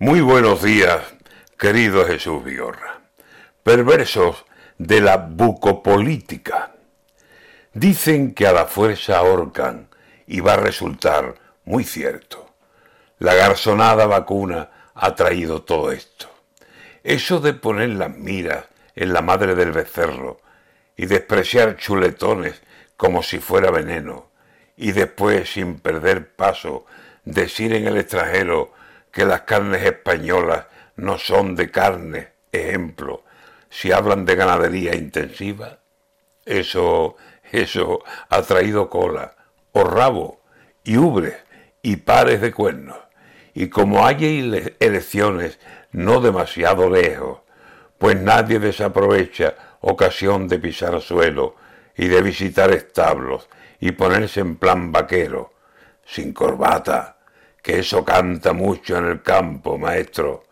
Muy buenos días, querido Jesús Vigorra. Perversos de la bucopolítica. Dicen que a la fuerza ahorcan y va a resultar muy cierto. La garzonada vacuna ha traído todo esto. Eso de poner las miras en la madre del becerro y despreciar chuletones como si fuera veneno y después sin perder paso decir en el extranjero que las carnes españolas no son de carne, ejemplo, si hablan de ganadería intensiva, eso, eso ha traído cola, o rabo, y ubres, y pares de cuernos. Y como hay elecciones no demasiado lejos, pues nadie desaprovecha ocasión de pisar suelo y de visitar establos y ponerse en plan vaquero, sin corbata, que eso canta mucho en el campo, maestro,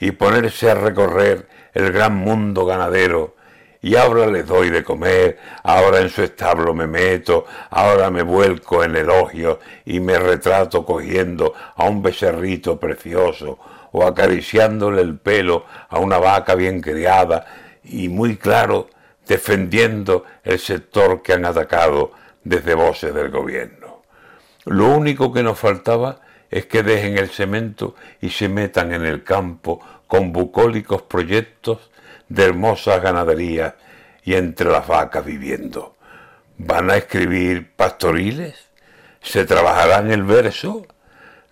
y ponerse a recorrer el gran mundo ganadero, y ahora les doy de comer, ahora en su establo me meto, ahora me vuelco en elogios y me retrato cogiendo a un becerrito precioso o acariciándole el pelo a una vaca bien criada y muy claro defendiendo el sector que han atacado desde voces del gobierno. Lo único que nos faltaba es que dejen el cemento y se metan en el campo con bucólicos proyectos de hermosas ganaderías y entre las vacas viviendo. ¿Van a escribir pastoriles? ¿Se trabajará en el verso?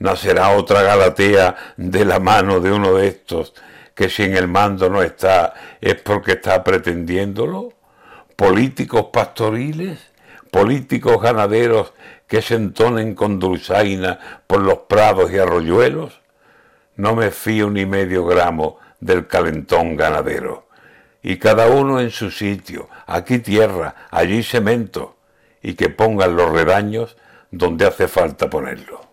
¿Nacerá otra Galatea de la mano de uno de estos que si en el mando no está es porque está pretendiéndolo? ¿Políticos pastoriles? Políticos ganaderos que se entonen con dulzaina por los prados y arroyuelos? No me fío ni medio gramo del calentón ganadero. Y cada uno en su sitio, aquí tierra, allí cemento, y que pongan los redaños donde hace falta ponerlo.